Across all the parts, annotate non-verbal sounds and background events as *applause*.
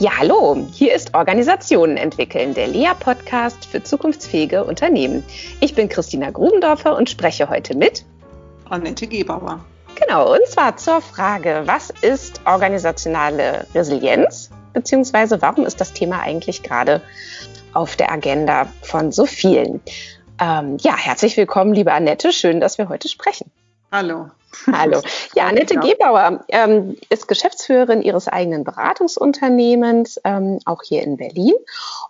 Ja, hallo, hier ist Organisationen entwickeln, der LEA-Podcast für zukunftsfähige Unternehmen. Ich bin Christina Grubendorfer und spreche heute mit Annette Gebauer. Genau, und zwar zur Frage, was ist organisationale Resilienz, beziehungsweise warum ist das Thema eigentlich gerade auf der Agenda von so vielen? Ähm, ja, herzlich willkommen, liebe Annette, schön, dass wir heute sprechen. Hallo. Hallo. *laughs* Ja, Annette ja. Gebauer ähm, ist Geschäftsführerin ihres eigenen Beratungsunternehmens, ähm, auch hier in Berlin.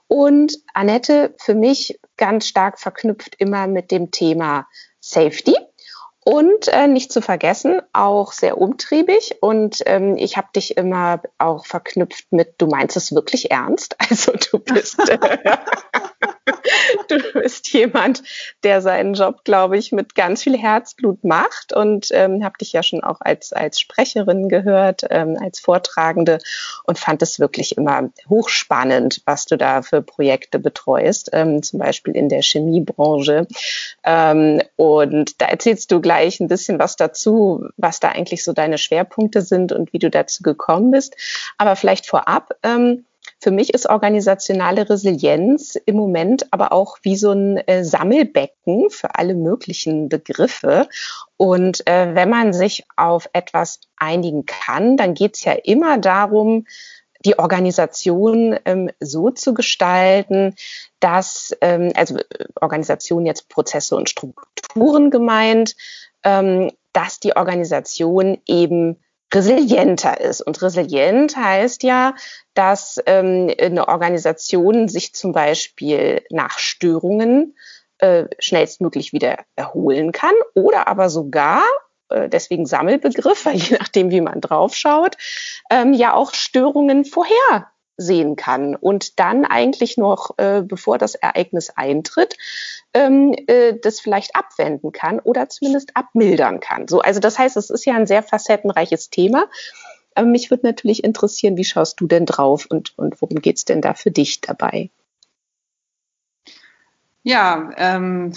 Und Annette für mich ganz stark verknüpft immer mit dem Thema Safety. Und äh, nicht zu vergessen, auch sehr umtriebig. Und ähm, ich habe dich immer auch verknüpft mit, du meinst es wirklich ernst. *laughs* Also du bist, äh, *laughs* du bist jemand, der seinen Job, glaube ich, mit ganz viel Herzblut macht. Und ähm, habe dich ja schon auch als, als Sprecherin gehört, ähm, als Vortragende und fand es wirklich immer hochspannend, was du da für Projekte betreust, ähm, zum Beispiel in der Chemiebranche. Ähm, und da erzählst du gleich, ein bisschen was dazu, was da eigentlich so deine Schwerpunkte sind und wie du dazu gekommen bist. Aber vielleicht vorab, ähm, für mich ist organisationale Resilienz im Moment aber auch wie so ein äh, Sammelbecken für alle möglichen Begriffe. Und äh, wenn man sich auf etwas einigen kann, dann geht es ja immer darum, die Organisation ähm, so zu gestalten, dass, ähm, also äh, Organisation jetzt Prozesse und Strukturen gemeint, ähm, dass die Organisation eben resilienter ist. Und resilient heißt ja, dass ähm, eine Organisation sich zum Beispiel nach Störungen äh, schnellstmöglich wieder erholen kann oder aber sogar, äh, deswegen Sammelbegriff, weil je nachdem, wie man draufschaut, ähm, ja auch Störungen vorher sehen kann und dann eigentlich noch, äh, bevor das Ereignis eintritt, ähm, äh, das vielleicht abwenden kann oder zumindest abmildern kann. So, also das heißt, es ist ja ein sehr facettenreiches Thema. Aber mich würde natürlich interessieren, wie schaust du denn drauf und, und worum geht's denn da für dich dabei? Ja, ähm,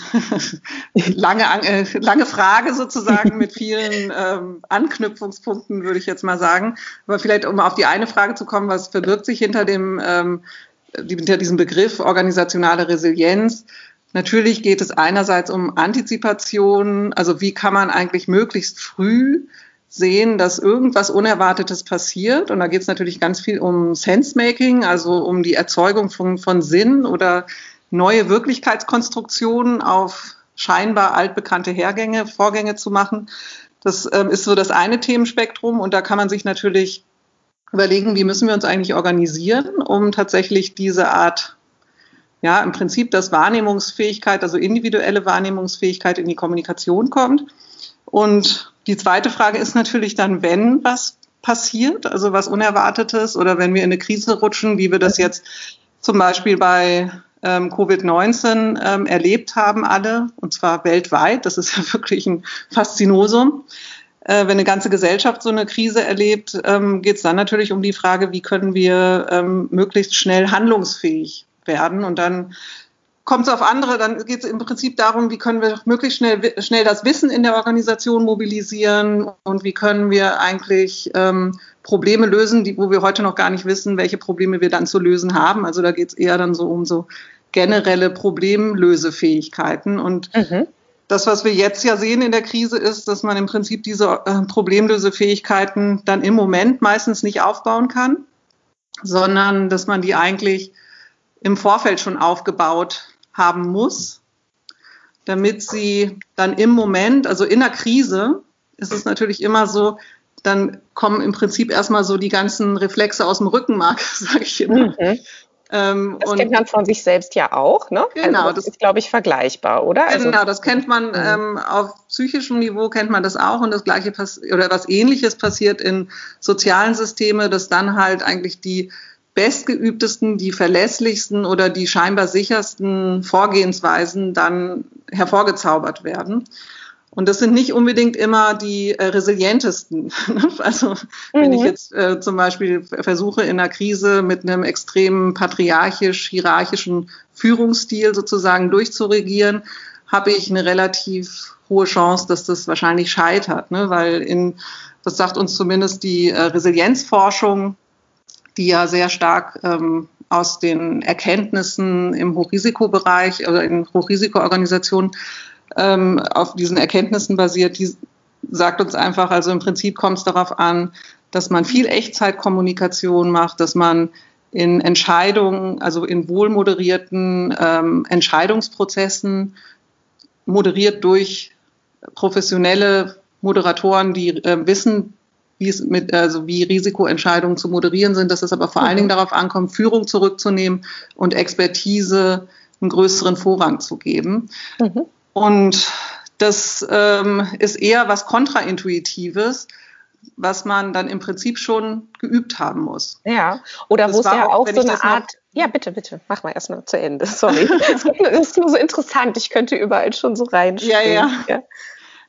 *laughs* lange, äh, lange Frage sozusagen mit vielen ähm, Anknüpfungspunkten, würde ich jetzt mal sagen. Aber vielleicht, um auf die eine Frage zu kommen, was verbirgt sich hinter dem, ähm, hinter diesem Begriff organisationale Resilienz? Natürlich geht es einerseits um Antizipation, also wie kann man eigentlich möglichst früh sehen, dass irgendwas Unerwartetes passiert. Und da geht es natürlich ganz viel um Sense-Making, also um die Erzeugung von, von Sinn oder neue Wirklichkeitskonstruktionen auf scheinbar altbekannte Hergänge, Vorgänge zu machen. Das ähm, ist so das eine Themenspektrum und da kann man sich natürlich überlegen, wie müssen wir uns eigentlich organisieren, um tatsächlich diese Art, ja, im Prinzip, dass Wahrnehmungsfähigkeit, also individuelle Wahrnehmungsfähigkeit in die Kommunikation kommt. Und die zweite Frage ist natürlich dann, wenn was passiert, also was Unerwartetes oder wenn wir in eine Krise rutschen, wie wir das jetzt zum Beispiel bei ähm, Covid-19 ähm, erlebt haben alle, und zwar weltweit. Das ist ja *laughs* wirklich ein Faszinosum. Äh, wenn eine ganze Gesellschaft so eine Krise erlebt, ähm, geht es dann natürlich um die Frage, wie können wir ähm, möglichst schnell handlungsfähig werden. Und dann kommt es auf andere, dann geht es im Prinzip darum, wie können wir möglichst schnell, schnell das Wissen in der Organisation mobilisieren und wie können wir eigentlich ähm, Probleme lösen, die, wo wir heute noch gar nicht wissen, welche Probleme wir dann zu lösen haben. Also da geht es eher dann so um so generelle Problemlösefähigkeiten. Und mhm. das, was wir jetzt ja sehen in der Krise, ist, dass man im Prinzip diese äh, Problemlösefähigkeiten dann im Moment meistens nicht aufbauen kann, sondern dass man die eigentlich im Vorfeld schon aufgebaut haben muss, damit sie dann im Moment, also in der Krise, ist es natürlich immer so, dann kommen im Prinzip erstmal so die ganzen Reflexe aus dem Rückenmark, *laughs* sage ich immer. Mhm. Ähm, das kennt man von sich selbst ja auch, ne? Genau, also das, das ist, glaube ich, vergleichbar, oder? Also, genau, das kennt man mhm. ähm, auf psychischem Niveau kennt man das auch und das gleiche oder was ähnliches passiert in sozialen Systeme, dass dann halt eigentlich die bestgeübtesten, die verlässlichsten oder die scheinbar sichersten Vorgehensweisen dann hervorgezaubert werden. Und das sind nicht unbedingt immer die äh, resilientesten. *laughs* also wenn mhm. ich jetzt äh, zum Beispiel versuche in einer Krise mit einem extremen patriarchisch-hierarchischen Führungsstil sozusagen durchzuregieren, habe ich eine relativ hohe Chance, dass das wahrscheinlich scheitert, ne? weil in, das sagt uns zumindest die äh, Resilienzforschung, die ja sehr stark ähm, aus den Erkenntnissen im Hochrisikobereich oder in Hochrisikoorganisationen ähm, auf diesen Erkenntnissen basiert, die sagt uns einfach, also im Prinzip kommt es darauf an, dass man viel Echtzeitkommunikation macht, dass man in Entscheidungen, also in wohlmoderierten ähm, Entscheidungsprozessen, moderiert durch professionelle Moderatoren, die äh, wissen, wie es mit, also wie Risikoentscheidungen zu moderieren sind, dass es aber vor allen Dingen mhm. darauf ankommt, Führung zurückzunehmen und Expertise einen größeren Vorrang zu geben. Mhm. Und das ähm, ist eher was Kontraintuitives, was man dann im Prinzip schon geübt haben muss. Ja, oder wo es ja auch, auch so eine Art. Ja, bitte, bitte, mach mal erstmal zu Ende. Sorry. *laughs* das ist nur so interessant. Ich könnte überall schon so reinspringen. Ja, ja. ja.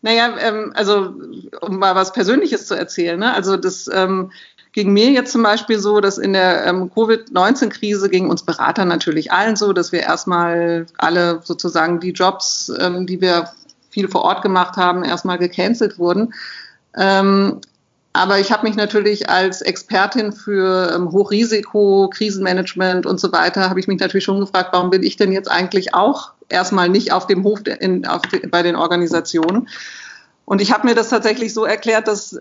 Naja, ähm, also um mal was Persönliches zu erzählen. Ne? Also das ähm, ging mir jetzt zum Beispiel so, dass in der ähm, Covid-19-Krise ging uns Berater natürlich allen so, dass wir erstmal alle sozusagen die Jobs, ähm, die wir viel vor Ort gemacht haben, erstmal gecancelt wurden. Ähm, aber ich habe mich natürlich als Expertin für ähm, Hochrisiko, Krisenmanagement und so weiter, habe ich mich natürlich schon gefragt, warum bin ich denn jetzt eigentlich auch erstmal nicht auf dem Hof in, auf bei den Organisationen? Und ich habe mir das tatsächlich so erklärt, dass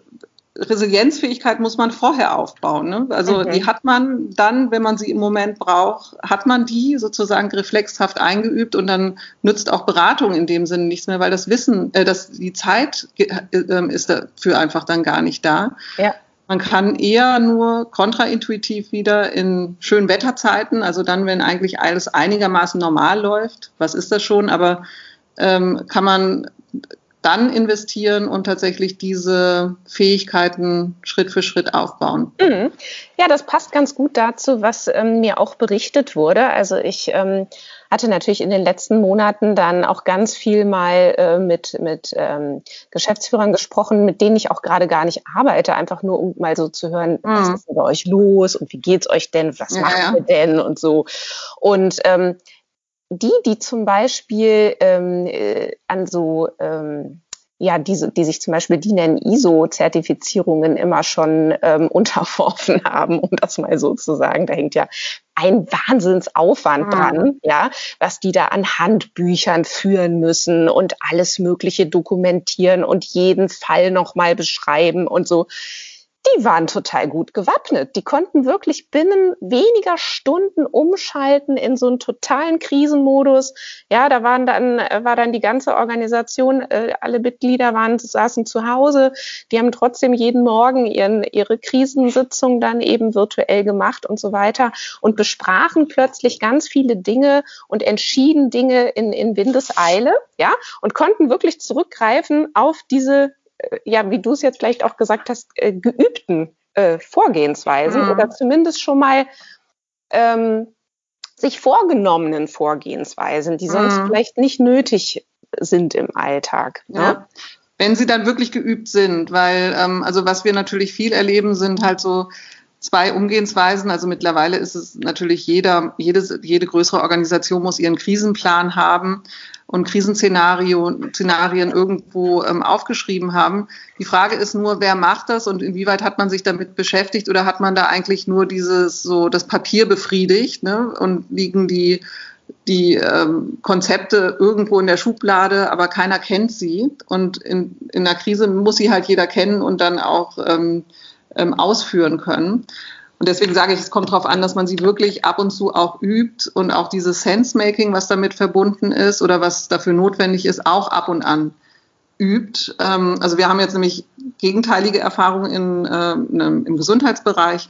Resilienzfähigkeit muss man vorher aufbauen. Ne? Also okay. die hat man dann, wenn man sie im Moment braucht, hat man die sozusagen reflexhaft eingeübt und dann nützt auch Beratung in dem Sinne nichts mehr, weil das Wissen, äh, dass die Zeit äh, ist dafür einfach dann gar nicht da. Ja. Man kann eher nur kontraintuitiv wieder in schönen Wetterzeiten, also dann, wenn eigentlich alles einigermaßen normal läuft, was ist das schon, aber ähm, kann man dann investieren und tatsächlich diese Fähigkeiten Schritt für Schritt aufbauen. Mhm. Ja, das passt ganz gut dazu, was ähm, mir auch berichtet wurde. Also ich ähm, hatte natürlich in den letzten Monaten dann auch ganz viel mal äh, mit, mit ähm, Geschäftsführern gesprochen, mit denen ich auch gerade gar nicht arbeite, einfach nur um mal so zu hören, mhm. was ist denn bei euch los und wie geht's euch denn, was ja, macht ja. ihr denn und so. Und ähm, die, die zum Beispiel ähm, äh, an so ähm, ja, diese, die sich zum Beispiel, die nennen ISO-Zertifizierungen immer schon ähm, *laughs* unterworfen haben, um das mal so zu sagen. Da hängt ja ein Wahnsinnsaufwand mhm. dran, ja, was die da an Handbüchern führen müssen und alles Mögliche dokumentieren und jeden Fall nochmal beschreiben und so die waren total gut gewappnet. Die konnten wirklich binnen weniger Stunden umschalten in so einen totalen Krisenmodus. Ja, da waren dann, äh, war dann die ganze Organisation, äh, alle Mitglieder waren, saßen zu Hause. Die haben trotzdem jeden Morgen ihren, ihre Krisensitzung dann eben virtuell gemacht und so weiter und besprachen plötzlich ganz viele Dinge und entschieden Dinge in, in Windeseile, ja, und konnten wirklich zurückgreifen auf diese ja, wie du es jetzt vielleicht auch gesagt hast, äh, geübten äh, Vorgehensweisen mhm. oder zumindest schon mal ähm, sich vorgenommenen Vorgehensweisen, die sonst mhm. vielleicht nicht nötig sind im Alltag. Ne? Ja. Wenn sie dann wirklich geübt sind, weil ähm, also was wir natürlich viel erleben, sind halt so zwei Umgehensweisen. Also mittlerweile ist es natürlich jeder, jede, jede größere Organisation muss ihren Krisenplan haben und Krisenszenarien irgendwo ähm, aufgeschrieben haben. Die Frage ist nur, wer macht das und inwieweit hat man sich damit beschäftigt oder hat man da eigentlich nur dieses so das Papier befriedigt ne? und liegen die die ähm, Konzepte irgendwo in der Schublade, aber keiner kennt sie. Und in, in einer Krise muss sie halt jeder kennen und dann auch ähm, ähm, ausführen können. Und deswegen sage ich, es kommt darauf an, dass man sie wirklich ab und zu auch übt und auch dieses Sense-Making, was damit verbunden ist oder was dafür notwendig ist, auch ab und an übt. Ähm, also wir haben jetzt nämlich gegenteilige Erfahrungen in, ähm, im Gesundheitsbereich.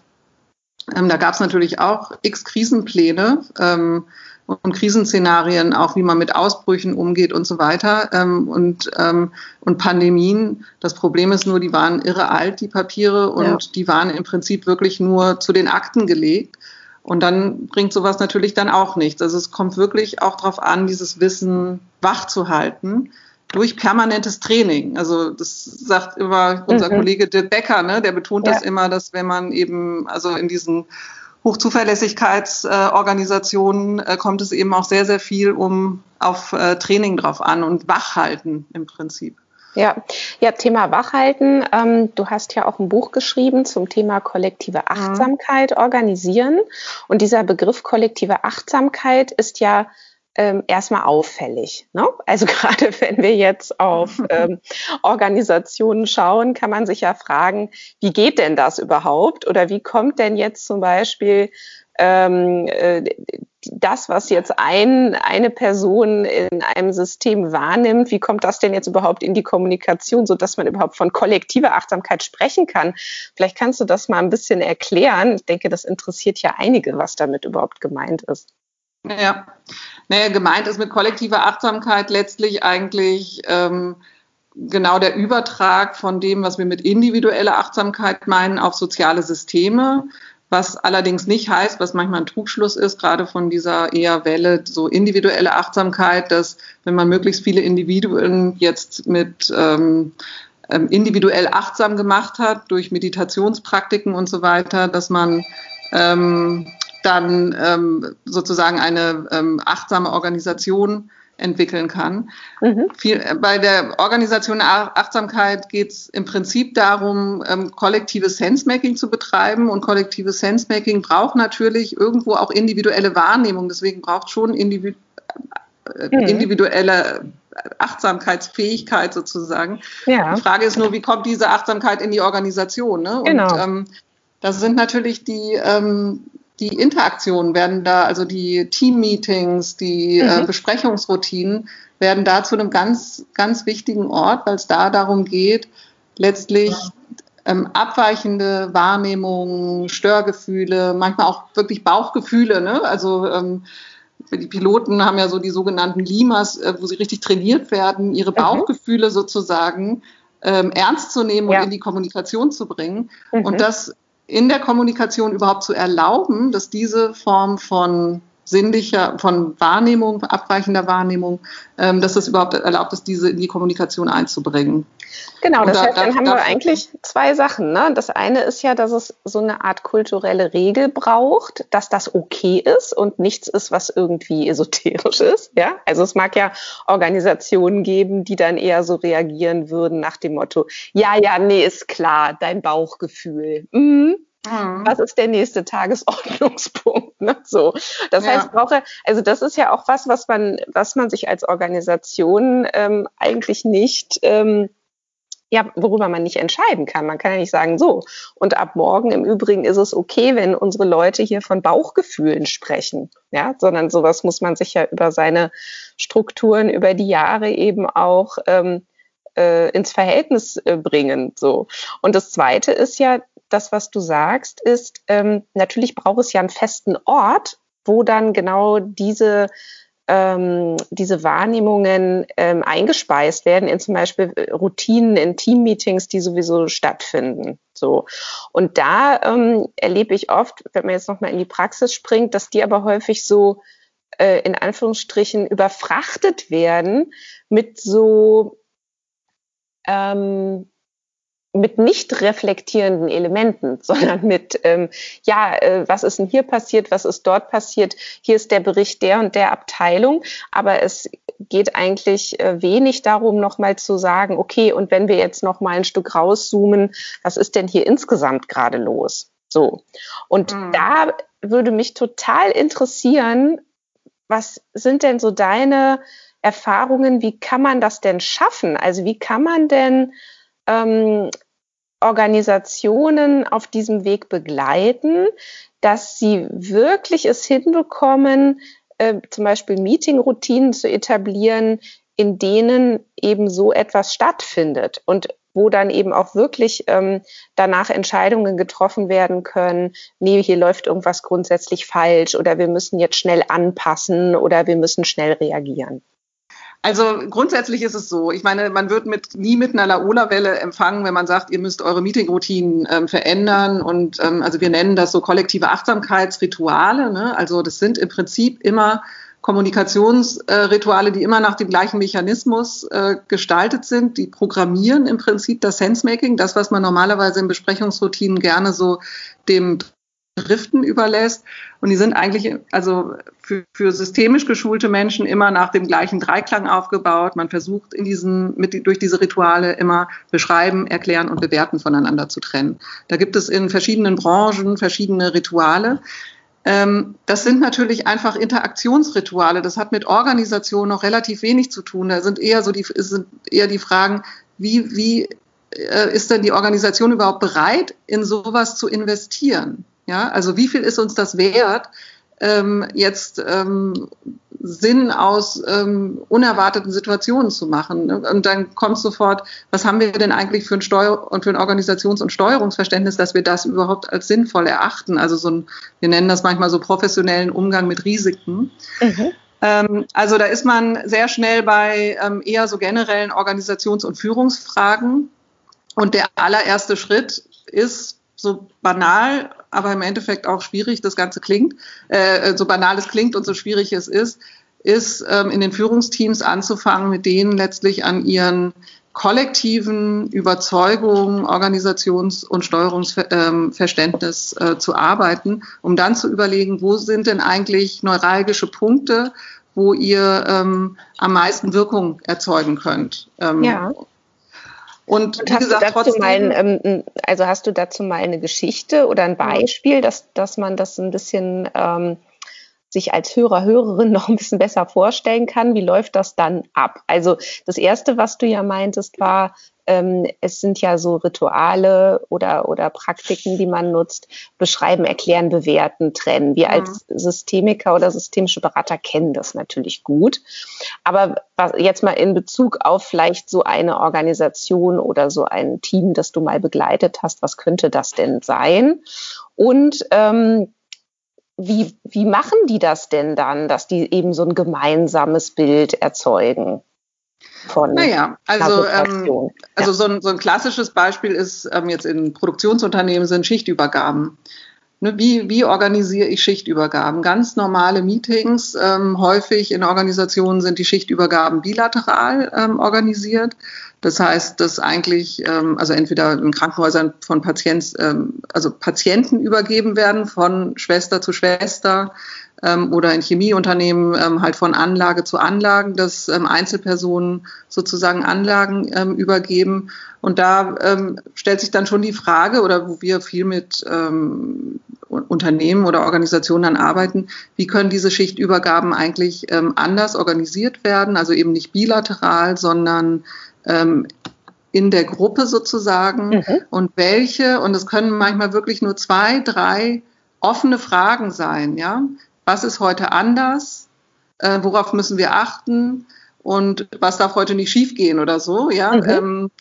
Ähm, da gab es natürlich auch x Krisenpläne und Krisenszenarien, auch wie man mit Ausbrüchen umgeht und so weiter ähm, und, ähm, und Pandemien. Das Problem ist nur, die waren irre alt, die Papiere, und ja. die waren im Prinzip wirklich nur zu den Akten gelegt. Und dann bringt sowas natürlich dann auch nichts. Also es kommt wirklich auch darauf an, dieses Wissen wach zu halten durch permanentes Training. Also das sagt immer unser mhm. Kollege Dirk Becker, ne? der betont ja. das immer, dass wenn man eben also in diesen Hochzuverlässigkeitsorganisationen äh, kommt es eben auch sehr, sehr viel um auf äh, Training drauf an und Wachhalten im Prinzip. Ja, ja, Thema Wachhalten. Ähm, du hast ja auch ein Buch geschrieben zum Thema kollektive mhm. Achtsamkeit organisieren. Und dieser Begriff kollektive Achtsamkeit ist ja ähm, erstmal auffällig. Ne? Also *laughs* gerade wenn wir jetzt auf *laughs* ähm, Organisationen schauen, kann man sich ja fragen, wie geht denn das überhaupt? Oder wie kommt denn jetzt zum Beispiel ähm, äh, das, was jetzt ein, eine Person in einem System wahrnimmt, wie kommt das denn jetzt überhaupt in die Kommunikation, so dass man überhaupt von kollektiver Achtsamkeit sprechen kann? Vielleicht kannst du das mal ein bisschen erklären. Ich denke, das interessiert ja einige, was damit überhaupt gemeint ist. Ja, naja, gemeint ist mit kollektiver Achtsamkeit letztlich eigentlich ähm, genau der Übertrag von dem, was wir mit individueller Achtsamkeit meinen, auf soziale Systeme was allerdings nicht heißt, was manchmal ein Trugschluss ist, gerade von dieser eher Welle, so individuelle Achtsamkeit, dass wenn man möglichst viele Individuen jetzt mit ähm, ähm, individuell achtsam gemacht hat, durch Meditationspraktiken und so weiter, dass man ähm, dann ähm, sozusagen eine ähm, achtsame Organisation entwickeln kann. Mhm. Viel, äh, bei der Organisation Achtsamkeit geht es im Prinzip darum, ähm, kollektives Sensemaking zu betreiben. Und kollektives Sensemaking braucht natürlich irgendwo auch individuelle Wahrnehmung. Deswegen braucht schon individu äh, mhm. individuelle Achtsamkeitsfähigkeit sozusagen. Ja. Die Frage ist nur, wie kommt diese Achtsamkeit in die Organisation? Ne? Genau. Und ähm, das sind natürlich die ähm, die Interaktionen werden da, also die Team-Meetings, die äh, mhm. äh, Besprechungsroutinen werden da zu einem ganz, ganz wichtigen Ort, weil es da darum geht, letztlich ähm, abweichende Wahrnehmungen, Störgefühle, manchmal auch wirklich Bauchgefühle, ne? also ähm, die Piloten haben ja so die sogenannten Limas, äh, wo sie richtig trainiert werden, ihre mhm. Bauchgefühle sozusagen ähm, ernst zu nehmen ja. und in die Kommunikation zu bringen. Mhm. Und das in der Kommunikation überhaupt zu erlauben, dass diese Form von sinnlicher, von Wahrnehmung, abweichender Wahrnehmung, ähm, dass es überhaupt erlaubt ist, diese in die Kommunikation einzubringen. Genau, das da, heißt, dann haben wir eigentlich zwei Sachen. Ne? Das eine ist ja, dass es so eine Art kulturelle Regel braucht, dass das okay ist und nichts ist, was irgendwie esoterisch ist. Ja, also es mag ja Organisationen geben, die dann eher so reagieren würden nach dem Motto: Ja, ja, nee, ist klar, dein Bauchgefühl. Mhm. Mhm. Was ist der nächste Tagesordnungspunkt? Ne? So, das ja. heißt, brauche also das ist ja auch was, was man, was man sich als Organisation ähm, eigentlich nicht ähm, ja, worüber man nicht entscheiden kann. Man kann ja nicht sagen, so. Und ab morgen im Übrigen ist es okay, wenn unsere Leute hier von Bauchgefühlen sprechen. Ja, sondern sowas muss man sich ja über seine Strukturen über die Jahre eben auch ähm, äh, ins Verhältnis äh, bringen. So. Und das zweite ist ja, das, was du sagst, ist, ähm, natürlich braucht es ja einen festen Ort, wo dann genau diese ähm, diese Wahrnehmungen ähm, eingespeist werden in zum Beispiel äh, Routinen in Teammeetings, die sowieso stattfinden. So. Und da ähm, erlebe ich oft, wenn man jetzt nochmal in die Praxis springt, dass die aber häufig so äh, in Anführungsstrichen überfrachtet werden mit so ähm, mit nicht reflektierenden Elementen, *laughs* sondern mit, ähm, ja, äh, was ist denn hier passiert, was ist dort passiert, hier ist der Bericht der und der Abteilung, aber es geht eigentlich äh, wenig darum, nochmal zu sagen, okay, und wenn wir jetzt nochmal ein Stück rauszoomen, was ist denn hier insgesamt gerade los? So. Und mhm. da würde mich total interessieren, was sind denn so deine Erfahrungen, wie kann man das denn schaffen? Also wie kann man denn ähm, Organisationen auf diesem Weg begleiten, dass sie wirklich es hinbekommen, äh, zum Beispiel Meeting-Routinen zu etablieren, in denen eben so etwas stattfindet und wo dann eben auch wirklich ähm, danach Entscheidungen getroffen werden können, nee, hier läuft irgendwas grundsätzlich falsch oder wir müssen jetzt schnell anpassen oder wir müssen schnell reagieren. Also grundsätzlich ist es so. Ich meine, man wird mit, nie mit einer Laola-Welle empfangen, wenn man sagt, ihr müsst eure Meeting-Routinen ähm, verändern. Und ähm, also wir nennen das so kollektive Achtsamkeitsrituale. Ne? Also das sind im Prinzip immer Kommunikationsrituale, äh, die immer nach dem gleichen Mechanismus äh, gestaltet sind. Die programmieren im Prinzip das Sensemaking, das, was man normalerweise in Besprechungsroutinen gerne so dem driften überlässt. Und die sind eigentlich also für, für systemisch geschulte Menschen immer nach dem gleichen Dreiklang aufgebaut. Man versucht in diesen, mit, durch diese Rituale immer beschreiben, erklären und bewerten voneinander zu trennen. Da gibt es in verschiedenen Branchen verschiedene Rituale. Ähm, das sind natürlich einfach Interaktionsrituale. Das hat mit Organisation noch relativ wenig zu tun. Da sind eher so die, sind eher die Fragen, wie, wie äh, ist denn die Organisation überhaupt bereit, in sowas zu investieren? Ja, also wie viel ist uns das wert, ähm, jetzt ähm, Sinn aus ähm, unerwarteten Situationen zu machen. Ne? Und dann kommt sofort, was haben wir denn eigentlich für ein Steuer und für ein Organisations- und Steuerungsverständnis, dass wir das überhaupt als sinnvoll erachten? Also so ein, wir nennen das manchmal so professionellen Umgang mit Risiken. Mhm. Ähm, also da ist man sehr schnell bei ähm, eher so generellen Organisations- und Führungsfragen. Und der allererste Schritt ist so banal, aber im Endeffekt auch schwierig das Ganze klingt, äh, so banal es klingt und so schwierig es ist, ist ähm, in den Führungsteams anzufangen, mit denen letztlich an ihren kollektiven Überzeugungen, Organisations- und Steuerungsverständnis äh, zu arbeiten, um dann zu überlegen, wo sind denn eigentlich neuralgische Punkte, wo ihr ähm, am meisten Wirkung erzeugen könnt. Ähm, ja. Und, wie hast gesagt, du dazu trotzdem, mal ähm, also hast du dazu mal eine Geschichte oder ein Beispiel, dass, dass man das ein bisschen ähm, sich als Hörer, Hörerin *laughs* noch ein bisschen besser vorstellen kann. Wie läuft das dann ab? Also das Erste, was du ja meintest, war, ähm, es sind ja so Rituale oder, oder Praktiken, die man nutzt, beschreiben, erklären, bewerten, trennen. Wir mhm. als Systemiker oder systemische Berater kennen das natürlich gut. Aber was, jetzt mal in Bezug auf vielleicht so eine Organisation oder so ein Team, das du mal begleitet hast, was könnte das denn sein? Und ähm, wie, wie machen die das denn dann, dass die eben so ein gemeinsames Bild erzeugen? Von naja, also, ähm, also ja. so, ein, so ein klassisches Beispiel ist ähm, jetzt in Produktionsunternehmen sind Schichtübergaben. Ne, wie, wie organisiere ich Schichtübergaben? Ganz normale Meetings. Ähm, häufig in Organisationen sind die Schichtübergaben bilateral ähm, organisiert. Das heißt, dass eigentlich, ähm, also entweder in Krankenhäusern von Patient, ähm, also Patienten übergeben werden von Schwester zu Schwester ähm, oder in Chemieunternehmen ähm, halt von Anlage zu Anlagen, dass ähm, Einzelpersonen sozusagen Anlagen ähm, übergeben. Und da ähm, stellt sich dann schon die Frage, oder wo wir viel mit ähm, Unternehmen oder Organisationen dann arbeiten, wie können diese Schichtübergaben eigentlich anders organisiert werden, also eben nicht bilateral, sondern in der Gruppe sozusagen mhm. und welche, und es können manchmal wirklich nur zwei, drei offene Fragen sein, ja. Was ist heute anders? Äh, worauf müssen wir achten? Und was darf heute nicht schiefgehen oder so, ja? Mhm. Ähm,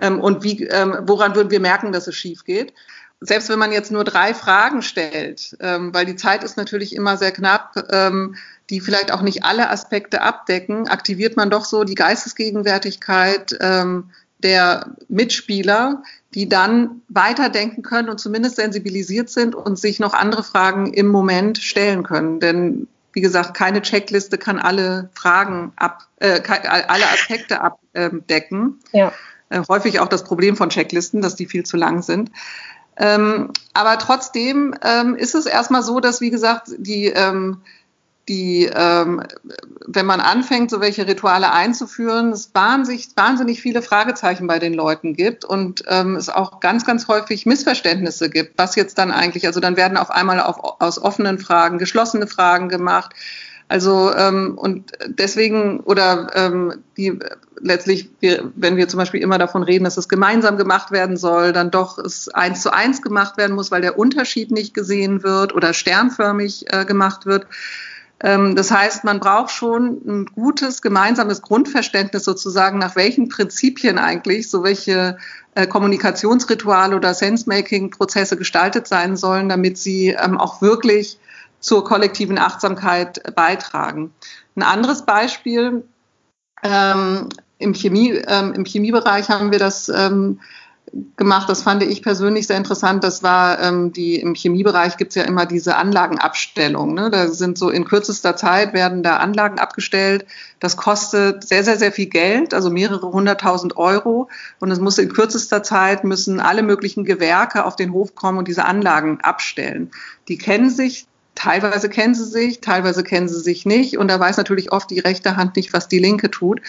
ähm, und wie, ähm, woran würden wir merken, dass es schief geht? Selbst wenn man jetzt nur drei Fragen stellt, ähm, weil die Zeit ist natürlich immer sehr knapp, ähm, die vielleicht auch nicht alle Aspekte abdecken, aktiviert man doch so die Geistesgegenwärtigkeit ähm, der Mitspieler, die dann weiterdenken können und zumindest sensibilisiert sind und sich noch andere Fragen im Moment stellen können. Denn wie gesagt, keine Checkliste kann alle Fragen ab, äh, alle Aspekte abdecken. Ja. Äh, häufig auch das Problem von Checklisten, dass die viel zu lang sind. Ähm, aber trotzdem ähm, ist es erstmal so, dass, wie gesagt, die ähm, die, ähm, wenn man anfängt, so welche Rituale einzuführen, es wahnsinnig, wahnsinnig viele Fragezeichen bei den Leuten gibt und ähm, es auch ganz, ganz häufig Missverständnisse gibt, was jetzt dann eigentlich, also dann werden auf einmal auf, aus offenen Fragen geschlossene Fragen gemacht. Also ähm, und deswegen oder ähm, die letztlich, wir, wenn wir zum Beispiel immer davon reden, dass es gemeinsam gemacht werden soll, dann doch es eins zu eins gemacht werden muss, weil der Unterschied nicht gesehen wird oder sternförmig äh, gemacht wird. Ähm, das heißt, man braucht schon ein gutes gemeinsames Grundverständnis sozusagen, nach welchen Prinzipien eigentlich so welche äh, Kommunikationsrituale oder Sense-Making-Prozesse gestaltet sein sollen, damit sie ähm, auch wirklich zur kollektiven Achtsamkeit beitragen. Ein anderes Beispiel, ähm, im, Chemie, im Chemiebereich haben wir das gemacht. Das fand ich persönlich sehr interessant. Das war ähm, die im Chemiebereich gibt es ja immer diese Anlagenabstellung. Ne? Da sind so in kürzester Zeit werden da Anlagen abgestellt. Das kostet sehr, sehr, sehr viel Geld, also mehrere hunderttausend Euro. Und es muss in kürzester Zeit müssen alle möglichen Gewerke auf den Hof kommen und diese Anlagen abstellen. Die kennen sich Teilweise kennen sie sich, teilweise kennen sie sich nicht. Und da weiß natürlich oft die rechte Hand nicht, was die linke tut.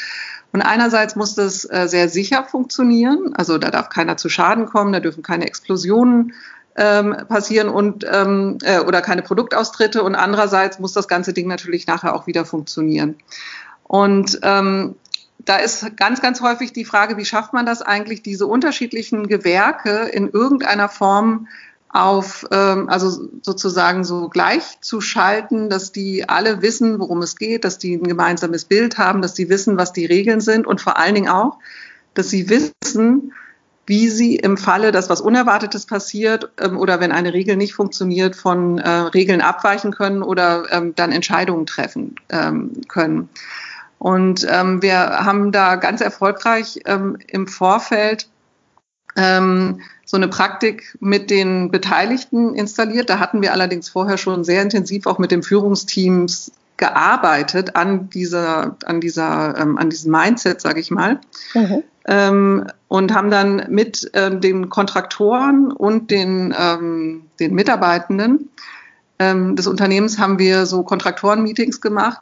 Und einerseits muss das äh, sehr sicher funktionieren, also da darf keiner zu Schaden kommen, da dürfen keine Explosionen ähm, passieren und ähm, äh, oder keine Produktaustritte und andererseits muss das ganze Ding natürlich nachher auch wieder funktionieren. Und ähm, da ist ganz, ganz häufig die Frage, wie schafft man das eigentlich, diese unterschiedlichen Gewerke in irgendeiner Form auf, ähm, also sozusagen so gleich zu schalten, dass die alle wissen, worum es geht, dass die ein gemeinsames Bild haben, dass die wissen, was die Regeln sind und vor allen Dingen auch, dass sie wissen, wie sie im Falle, dass was Unerwartetes passiert ähm, oder wenn eine Regel nicht funktioniert, von äh, Regeln abweichen können oder ähm, dann Entscheidungen treffen ähm, können. Und ähm, wir haben da ganz erfolgreich ähm, im Vorfeld ähm, so eine Praktik mit den Beteiligten installiert. Da hatten wir allerdings vorher schon sehr intensiv auch mit den Führungsteams gearbeitet an dieser, an dieser, ähm, an diesem Mindset, sage ich mal. Mhm. Ähm, und haben dann mit ähm, den Kontraktoren und den, ähm, den Mitarbeitenden ähm, des Unternehmens haben wir so Kontraktoren-Meetings gemacht,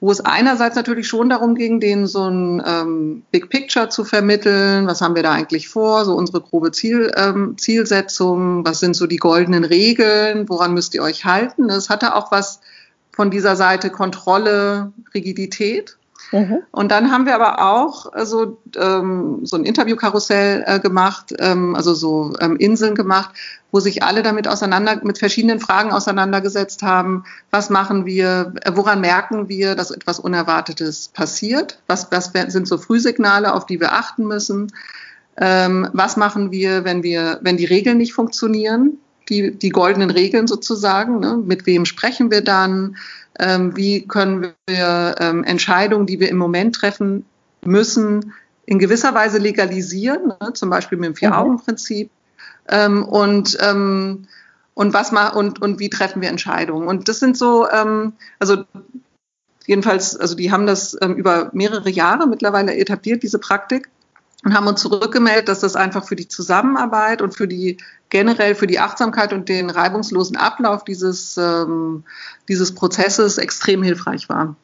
wo es einerseits natürlich schon darum ging, denen so ein ähm, Big Picture zu vermitteln. Was haben wir da eigentlich vor? So unsere grobe Ziel, ähm, Zielsetzung. Was sind so die goldenen Regeln? Woran müsst ihr euch halten? Es hatte auch was von dieser Seite Kontrolle, Rigidität. Mhm. Und dann haben wir aber auch äh, so, ähm, so ein Interviewkarussell äh, gemacht, ähm, also so ähm, Inseln gemacht, wo sich alle damit auseinander, mit verschiedenen Fragen auseinandergesetzt haben. Was machen wir? Äh, woran merken wir, dass etwas Unerwartetes passiert? Was, was sind so Frühsignale, auf die wir achten müssen? Ähm, was machen wir, wenn wir, wenn die Regeln nicht funktionieren? Die, die goldenen Regeln sozusagen. Ne? Mit wem sprechen wir dann? Ähm, wie können wir ähm, Entscheidungen, die wir im Moment treffen müssen, in gewisser Weise legalisieren, ne? zum Beispiel mit dem Vier-Augen-Prinzip. Ähm, und ähm, und was ma und und wie treffen wir Entscheidungen? Und das sind so, ähm, also jedenfalls, also die haben das ähm, über mehrere Jahre mittlerweile etabliert, diese Praktik und haben uns zurückgemeldet, dass das einfach für die Zusammenarbeit und für die generell für die Achtsamkeit und den reibungslosen Ablauf dieses, ähm, dieses Prozesses extrem hilfreich war.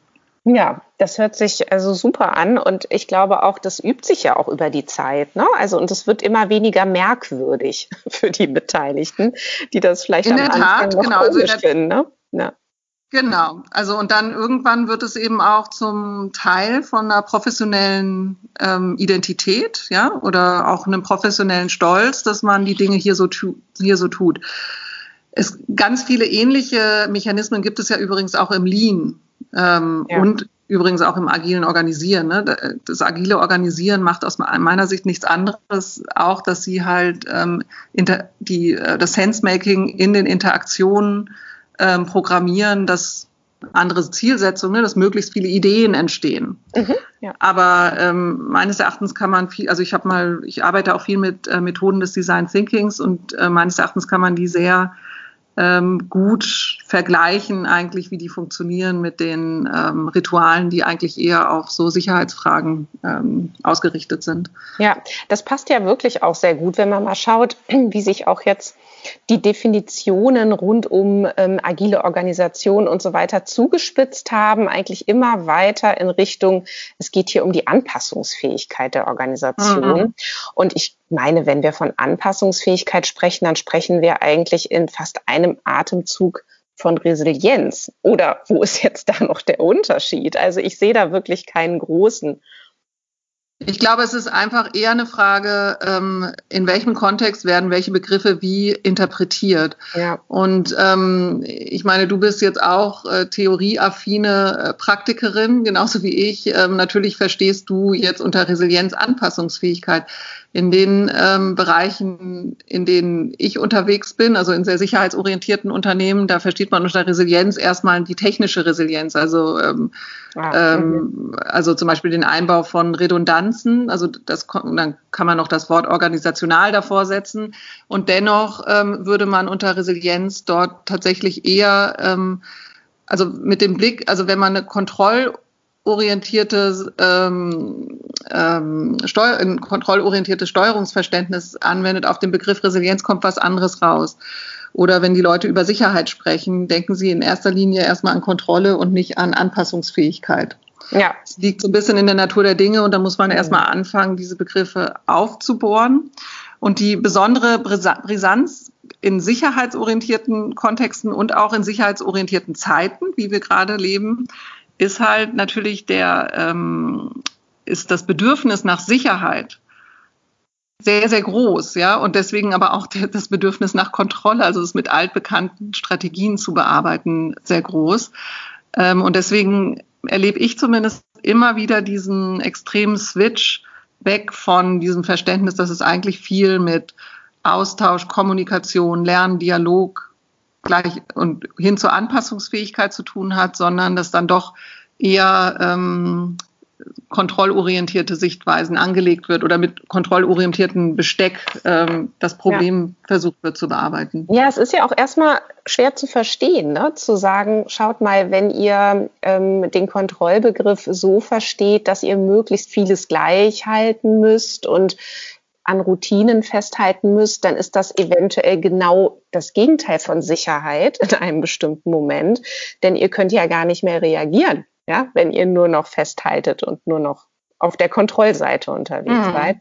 Ja, das hört sich also super an und ich glaube auch, das übt sich ja auch über die Zeit. Ne? Also und es wird immer weniger merkwürdig *laughs* für die Beteiligten, die das vielleicht in am der Anfang Tat, noch genau, also finden. Ne? Ja. Genau, also und dann irgendwann wird es eben auch zum Teil von einer professionellen ähm, Identität, ja, oder auch einem professionellen Stolz, dass man die Dinge hier so, tu hier so tut. Es, ganz viele ähnliche Mechanismen gibt es ja übrigens auch im Lean ähm, ja. und übrigens auch im agilen Organisieren. Ne? Das agile Organisieren macht aus meiner Sicht nichts anderes, auch dass sie halt ähm, inter, die, äh, das Sensemaking in den Interaktionen ähm, programmieren, dass andere Zielsetzungen, ne, dass möglichst viele Ideen entstehen. Mhm, ja. Aber ähm, meines Erachtens kann man viel, also ich habe mal, ich arbeite auch viel mit äh, Methoden des Design Thinkings und äh, meines Erachtens kann man die sehr ähm, gut vergleichen, eigentlich, wie die funktionieren mit den ähm, Ritualen, die eigentlich eher auf so Sicherheitsfragen ähm, ausgerichtet sind. Ja, das passt ja wirklich auch sehr gut, wenn man mal schaut, wie sich auch jetzt die Definitionen rund um ähm, agile Organisation und so weiter zugespitzt haben, eigentlich immer weiter in Richtung, es geht hier um die Anpassungsfähigkeit der Organisation. Mhm. Und ich meine, wenn wir von Anpassungsfähigkeit sprechen, dann sprechen wir eigentlich in fast einem Atemzug von Resilienz. Oder wo ist jetzt da noch der Unterschied? Also ich sehe da wirklich keinen großen ich glaube, es ist einfach eher eine Frage, ähm, in welchem Kontext werden welche Begriffe wie interpretiert. Ja. Und ähm, ich meine, du bist jetzt auch äh, theorieaffine äh, Praktikerin, genauso wie ich. Ähm, natürlich verstehst du jetzt unter Resilienz Anpassungsfähigkeit. in den ähm, Bereichen, in denen ich unterwegs bin, also in sehr sicherheitsorientierten Unternehmen, da versteht man unter Resilienz erstmal die technische Resilienz, also ähm, ah, ähm, also zum Beispiel den Einbau von Redundanzen, also das dann kann man noch das Wort organisational davor setzen und dennoch ähm, würde man unter Resilienz dort tatsächlich eher ähm, also mit dem Blick, also wenn man eine Kontroll orientierte, ähm, ähm, Steuer, ein kontrollorientiertes Steuerungsverständnis anwendet, auf den Begriff Resilienz kommt was anderes raus. Oder wenn die Leute über Sicherheit sprechen, denken sie in erster Linie erstmal an Kontrolle und nicht an Anpassungsfähigkeit. Ja. Es liegt so ein bisschen in der Natur der Dinge und da muss man mhm. erstmal anfangen, diese Begriffe aufzubohren. Und die besondere Brisanz in sicherheitsorientierten Kontexten und auch in sicherheitsorientierten Zeiten, wie wir gerade leben, ist halt natürlich der, ähm, ist das Bedürfnis nach Sicherheit sehr, sehr groß, ja, und deswegen aber auch der, das Bedürfnis nach Kontrolle, also es mit altbekannten Strategien zu bearbeiten, sehr groß. Ähm, und deswegen erlebe ich zumindest immer wieder diesen extremen Switch weg von diesem Verständnis, dass es eigentlich viel mit Austausch, Kommunikation, Lernen, Dialog gleich und hin zur Anpassungsfähigkeit zu tun hat, sondern dass dann doch eher ähm, kontrollorientierte Sichtweisen angelegt wird oder mit kontrollorientierten Besteck ähm, das Problem ja. versucht wird zu bearbeiten. Ja, es ist ja auch erstmal schwer zu verstehen, ne? zu sagen, schaut mal, wenn ihr ähm, den Kontrollbegriff so versteht, dass ihr möglichst vieles gleich halten müsst und an Routinen festhalten müsst, dann ist das eventuell genau das Gegenteil von Sicherheit in einem bestimmten Moment, denn ihr könnt ja gar nicht mehr reagieren, ja, wenn ihr nur noch festhaltet und nur noch auf der Kontrollseite unterwegs mhm. seid.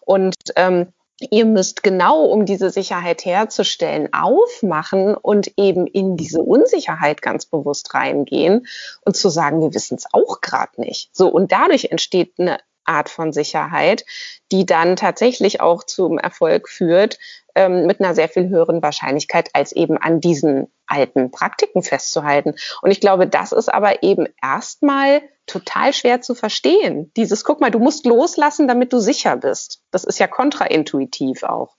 Und ähm, ihr müsst genau, um diese Sicherheit herzustellen, aufmachen und eben in diese Unsicherheit ganz bewusst reingehen und zu sagen, wir wissen es auch gerade nicht. So, und dadurch entsteht eine Art von Sicherheit, die dann tatsächlich auch zum Erfolg führt, ähm, mit einer sehr viel höheren Wahrscheinlichkeit, als eben an diesen alten Praktiken festzuhalten. Und ich glaube, das ist aber eben erstmal total schwer zu verstehen. Dieses, guck mal, du musst loslassen, damit du sicher bist. Das ist ja kontraintuitiv auch.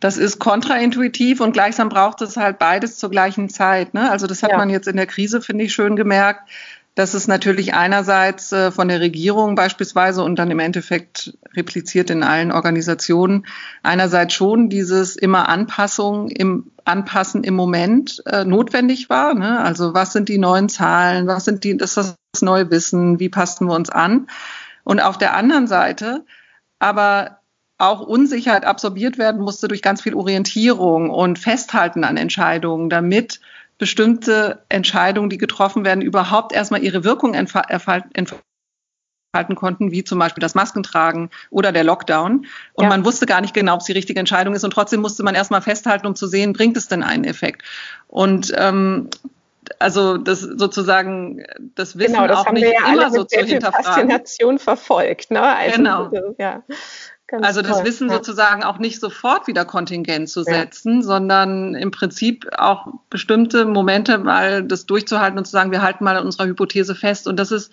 Das ist kontraintuitiv und gleichsam braucht es halt beides zur gleichen Zeit. Ne? Also das hat ja. man jetzt in der Krise, finde ich, schön gemerkt dass es natürlich einerseits äh, von der Regierung beispielsweise und dann im Endeffekt repliziert in allen Organisationen einerseits schon dieses immer Anpassung im Anpassen im Moment äh, notwendig war. Ne? Also was sind die neuen Zahlen, was sind die, das, das neue Wissen, wie passen wir uns an? Und auf der anderen Seite aber auch Unsicherheit absorbiert werden musste durch ganz viel Orientierung und Festhalten an Entscheidungen, damit bestimmte Entscheidungen, die getroffen werden, überhaupt erstmal ihre Wirkung entfalten konnten, wie zum Beispiel das Maskentragen oder der Lockdown. Und ja. man wusste gar nicht genau, ob es die richtige Entscheidung ist. Und trotzdem musste man erstmal festhalten, um zu sehen, bringt es denn einen Effekt. Und ähm, also das sozusagen das Wissen genau, das auch nicht ja immer so zu hinterfragen. Faszination verfolgt, ne? Also, genau. Ja. Ganz also das toll, Wissen ja. sozusagen auch nicht sofort wieder kontingent zu setzen, ja. sondern im Prinzip auch bestimmte Momente mal das durchzuhalten und zu sagen, wir halten mal an unserer Hypothese fest. Und das ist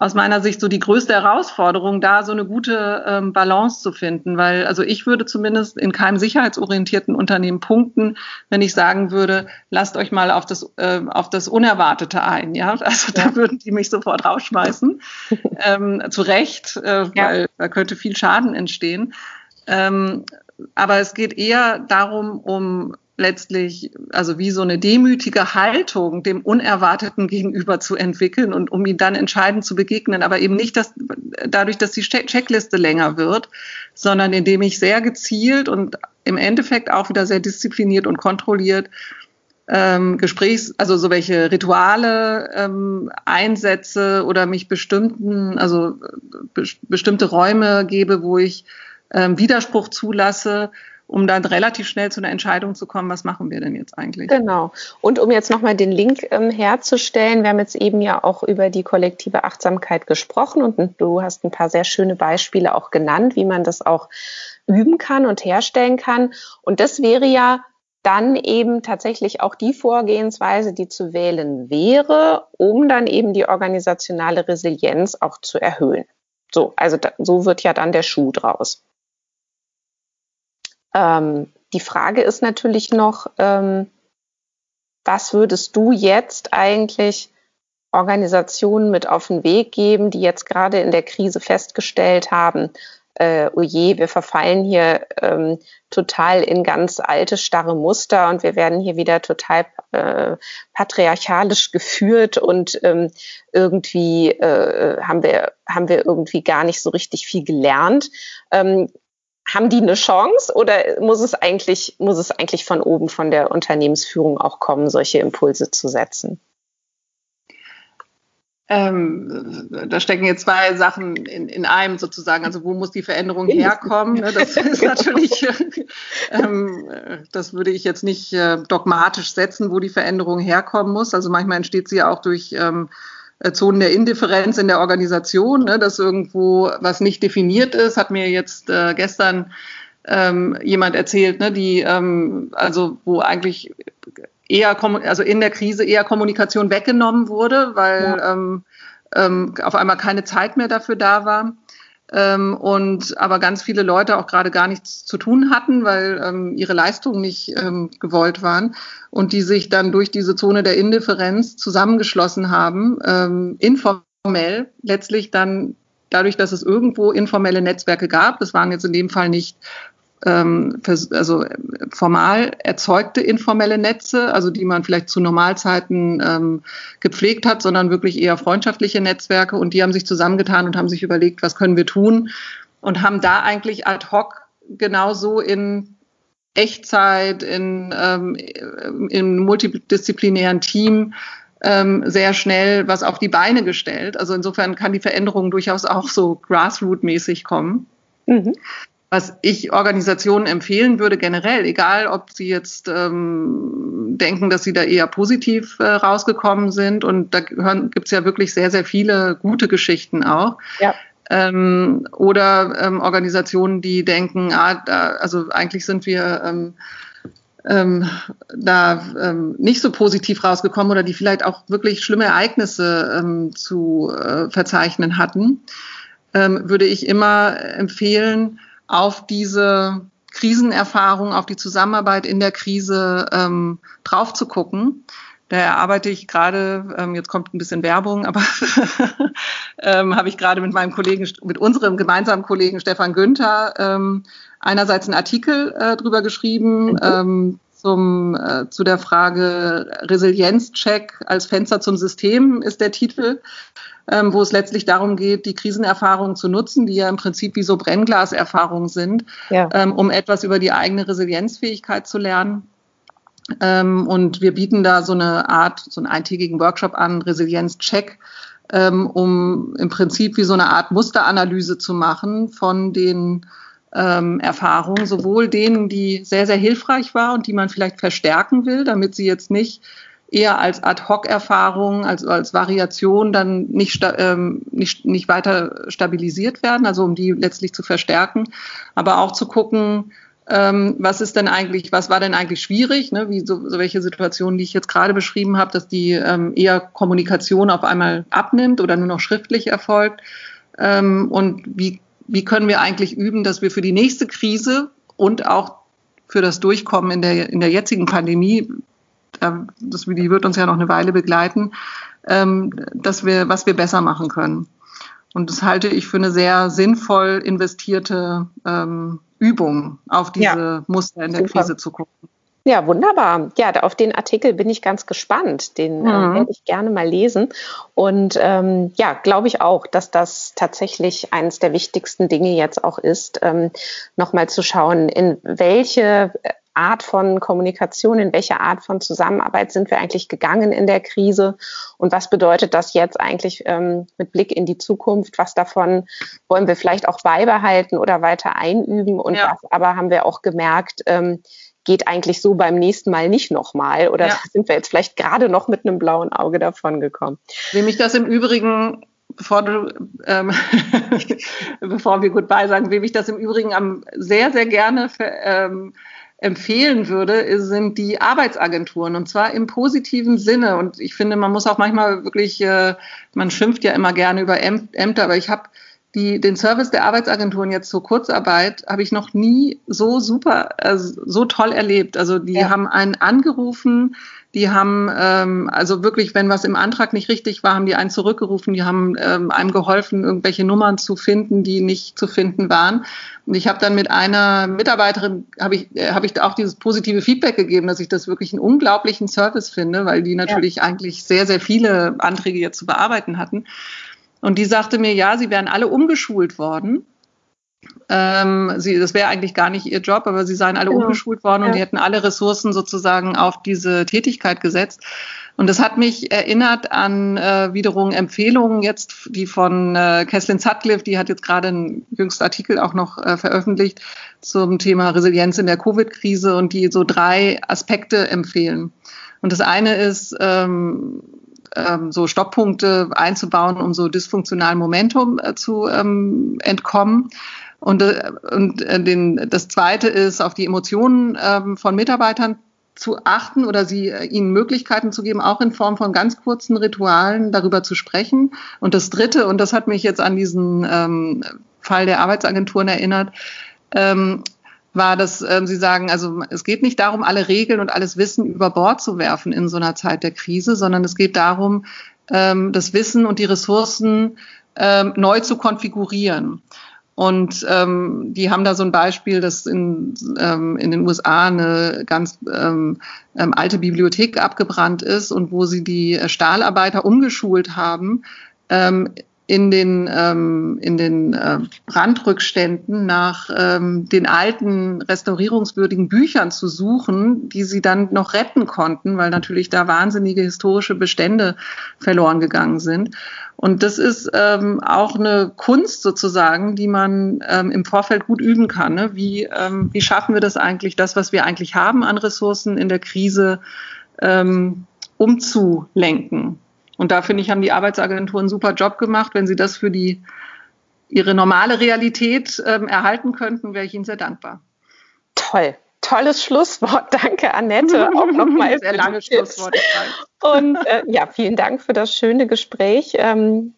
aus meiner Sicht so die größte Herausforderung, da so eine gute ähm, Balance zu finden. Weil, also ich würde zumindest in keinem sicherheitsorientierten Unternehmen punkten, wenn ich sagen würde, lasst euch mal auf das, äh, auf das Unerwartete ein. Ja, also ja. da würden die mich sofort rausschmeißen. *laughs* ähm, zu Recht, äh, ja. weil da könnte viel Schaden entstehen. Ähm, aber es geht eher darum, um letztlich, also wie so eine demütige Haltung dem Unerwarteten gegenüber zu entwickeln und um ihm dann entscheidend zu begegnen, aber eben nicht dass, dadurch, dass die Checkliste länger wird, sondern indem ich sehr gezielt und im Endeffekt auch wieder sehr diszipliniert und kontrolliert ähm, Gesprächs, also so welche Rituale ähm, einsetze oder mich bestimmten, also be bestimmte Räume gebe, wo ich ähm, Widerspruch zulasse, um dann relativ schnell zu einer Entscheidung zu kommen, was machen wir denn jetzt eigentlich? Genau. Und um jetzt nochmal den Link ähm, herzustellen, wir haben jetzt eben ja auch über die kollektive Achtsamkeit gesprochen und du hast ein paar sehr schöne Beispiele auch genannt, wie man das auch üben kann und herstellen kann. Und das wäre ja dann eben tatsächlich auch die Vorgehensweise, die zu wählen wäre, um dann eben die organisationale Resilienz auch zu erhöhen. So, also da, so wird ja dann der Schuh draus. Ähm, die Frage ist natürlich noch, ähm, was würdest du jetzt eigentlich Organisationen mit auf den Weg geben, die jetzt gerade in der Krise festgestellt haben, äh, oh je, wir verfallen hier ähm, total in ganz alte, starre Muster und wir werden hier wieder total äh, patriarchalisch geführt und ähm, irgendwie äh, haben, wir, haben wir irgendwie gar nicht so richtig viel gelernt. Ähm, haben die eine Chance oder muss es eigentlich, muss es eigentlich von oben von der Unternehmensführung auch kommen, solche Impulse zu setzen? Ähm, da stecken jetzt zwei Sachen in, in einem sozusagen. Also wo muss die Veränderung herkommen? Ne, das *laughs* ist natürlich, *laughs* ähm, das würde ich jetzt nicht äh, dogmatisch setzen, wo die Veränderung herkommen muss. Also manchmal entsteht sie ja auch durch ähm, äh, Zonen der Indifferenz in der Organisation, ne, dass irgendwo was nicht definiert ist. Hat mir jetzt äh, gestern ähm, jemand erzählt, ne, die ähm, also wo eigentlich eher, also in der Krise eher Kommunikation weggenommen wurde, weil ja. ähm, ähm, auf einmal keine Zeit mehr dafür da war. Ähm, und aber ganz viele Leute auch gerade gar nichts zu tun hatten, weil ähm, ihre Leistungen nicht ähm, gewollt waren und die sich dann durch diese Zone der Indifferenz zusammengeschlossen haben, ähm, informell letztlich dann dadurch, dass es irgendwo informelle Netzwerke gab. Das waren jetzt in dem Fall nicht also formal erzeugte informelle Netze, also die man vielleicht zu Normalzeiten ähm, gepflegt hat, sondern wirklich eher freundschaftliche Netzwerke und die haben sich zusammengetan und haben sich überlegt, was können wir tun und haben da eigentlich ad hoc genauso in Echtzeit, in, ähm, multidisziplinären Team ähm, sehr schnell was auf die Beine gestellt. Also insofern kann die Veränderung durchaus auch so grassroot-mäßig kommen. Mhm was ich Organisationen empfehlen würde, generell, egal ob sie jetzt ähm, denken, dass sie da eher positiv äh, rausgekommen sind. Und da gibt es ja wirklich sehr, sehr viele gute Geschichten auch. Ja. Ähm, oder ähm, Organisationen, die denken, ah, da, also eigentlich sind wir ähm, ähm, da ähm, nicht so positiv rausgekommen oder die vielleicht auch wirklich schlimme Ereignisse ähm, zu äh, verzeichnen hatten, ähm, würde ich immer empfehlen, auf diese Krisenerfahrung, auf die Zusammenarbeit in der Krise ähm, drauf zu gucken. Da arbeite ich gerade, ähm, jetzt kommt ein bisschen Werbung, aber *laughs* ähm, habe ich gerade mit meinem Kollegen, mit unserem gemeinsamen Kollegen Stefan Günther ähm, einerseits einen Artikel äh, drüber geschrieben, mhm. ähm, zum, äh, zu der Frage Resilienzcheck als Fenster zum System ist der Titel ähm, wo es letztlich darum geht, die Krisenerfahrungen zu nutzen, die ja im Prinzip wie so Brennglaserfahrungen sind, ja. ähm, um etwas über die eigene Resilienzfähigkeit zu lernen. Ähm, und wir bieten da so eine Art, so einen eintägigen Workshop an, Resilienzcheck, ähm, um im Prinzip wie so eine Art Musteranalyse zu machen von den ähm, Erfahrungen, sowohl denen, die sehr, sehr hilfreich war und die man vielleicht verstärken will, damit sie jetzt nicht eher als Ad-Hoc-Erfahrung, also als Variation dann nicht, ähm, nicht, nicht weiter stabilisiert werden, also um die letztlich zu verstärken, aber auch zu gucken, ähm, was ist denn eigentlich, was war denn eigentlich schwierig, ne? wie so, so welche Situationen, die ich jetzt gerade beschrieben habe, dass die ähm, eher Kommunikation auf einmal abnimmt oder nur noch schriftlich erfolgt ähm, und wie, wie können wir eigentlich üben, dass wir für die nächste Krise und auch für das Durchkommen in der, in der jetzigen Pandemie das, die wird uns ja noch eine Weile begleiten, ähm, dass wir, was wir besser machen können. Und das halte ich für eine sehr sinnvoll investierte ähm, Übung, auf diese ja, Muster in der super. Krise zu gucken. Ja, wunderbar. Ja, auf den Artikel bin ich ganz gespannt. Den äh, mhm. äh, werde ich gerne mal lesen. Und ähm, ja, glaube ich auch, dass das tatsächlich eines der wichtigsten Dinge jetzt auch ist, ähm, nochmal zu schauen, in welche Art von Kommunikation, in welche Art von Zusammenarbeit sind wir eigentlich gegangen in der Krise und was bedeutet das jetzt eigentlich ähm, mit Blick in die Zukunft? Was davon wollen wir vielleicht auch beibehalten oder weiter einüben? Und ja. was aber haben wir auch gemerkt, ähm, geht eigentlich so beim nächsten Mal nicht nochmal oder ja. sind wir jetzt vielleicht gerade noch mit einem blauen Auge davon gekommen? Wem ich das im Übrigen bevor du, ähm, *laughs* bevor wir Goodbye sagen, wem ich das im Übrigen am sehr, sehr gerne für, ähm, empfehlen würde, sind die Arbeitsagenturen und zwar im positiven Sinne. Und ich finde, man muss auch manchmal wirklich, äh, man schimpft ja immer gerne über Ämter, aber ich habe die, den Service der Arbeitsagenturen jetzt zur Kurzarbeit habe ich noch nie so super, äh, so toll erlebt. Also die ja. haben einen angerufen, die haben ähm, also wirklich, wenn was im Antrag nicht richtig war, haben die einen zurückgerufen, die haben ähm, einem geholfen, irgendwelche Nummern zu finden, die nicht zu finden waren. Und ich habe dann mit einer Mitarbeiterin, habe ich, äh, hab ich auch dieses positive Feedback gegeben, dass ich das wirklich einen unglaublichen Service finde, weil die natürlich ja. eigentlich sehr, sehr viele Anträge jetzt zu bearbeiten hatten. Und die sagte mir, ja, sie wären alle umgeschult worden. Ähm, sie, das wäre eigentlich gar nicht ihr Job, aber sie seien alle genau. umgeschult worden und ja. die hätten alle Ressourcen sozusagen auf diese Tätigkeit gesetzt. Und das hat mich erinnert an äh, wiederum Empfehlungen jetzt, die von äh, Kesslin Sutcliffe, die hat jetzt gerade einen jüngsten Artikel auch noch äh, veröffentlicht zum Thema Resilienz in der Covid-Krise und die so drei Aspekte empfehlen. Und das eine ist, ähm, ähm, so Stopppunkte einzubauen, um so dysfunktionalen Momentum äh, zu ähm, entkommen. Und, äh, und äh, den, das Zweite ist, auf die Emotionen ähm, von Mitarbeitern zu achten oder sie äh, ihnen Möglichkeiten zu geben, auch in Form von ganz kurzen Ritualen darüber zu sprechen. Und das Dritte, und das hat mich jetzt an diesen ähm, Fall der Arbeitsagenturen erinnert, ähm, war, dass ähm, Sie sagen, also es geht nicht darum, alle Regeln und alles Wissen über Bord zu werfen in so einer Zeit der Krise, sondern es geht darum, ähm, das Wissen und die Ressourcen ähm, neu zu konfigurieren. Und ähm, die haben da so ein Beispiel, dass in, ähm, in den USA eine ganz ähm, ähm, alte Bibliothek abgebrannt ist und wo sie die Stahlarbeiter umgeschult haben, ähm, in den, ähm, in den äh, Brandrückständen nach ähm, den alten restaurierungswürdigen Büchern zu suchen, die sie dann noch retten konnten, weil natürlich da wahnsinnige historische Bestände verloren gegangen sind. Und das ist ähm, auch eine Kunst sozusagen, die man ähm, im Vorfeld gut üben kann. Ne? Wie, ähm, wie schaffen wir das eigentlich, das, was wir eigentlich haben an Ressourcen in der Krise, ähm, umzulenken? Und da finde ich, haben die Arbeitsagenturen einen super Job gemacht. Wenn sie das für die, ihre normale Realität ähm, erhalten könnten, wäre ich ihnen sehr dankbar. Toll. Tolles Schlusswort. *laughs* Danke, Annette. Auch nochmal *laughs* sehr lange Schlusswort. Und äh, ja, vielen Dank für das schöne Gespräch, ähm,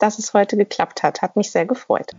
dass es heute geklappt hat. Hat mich sehr gefreut.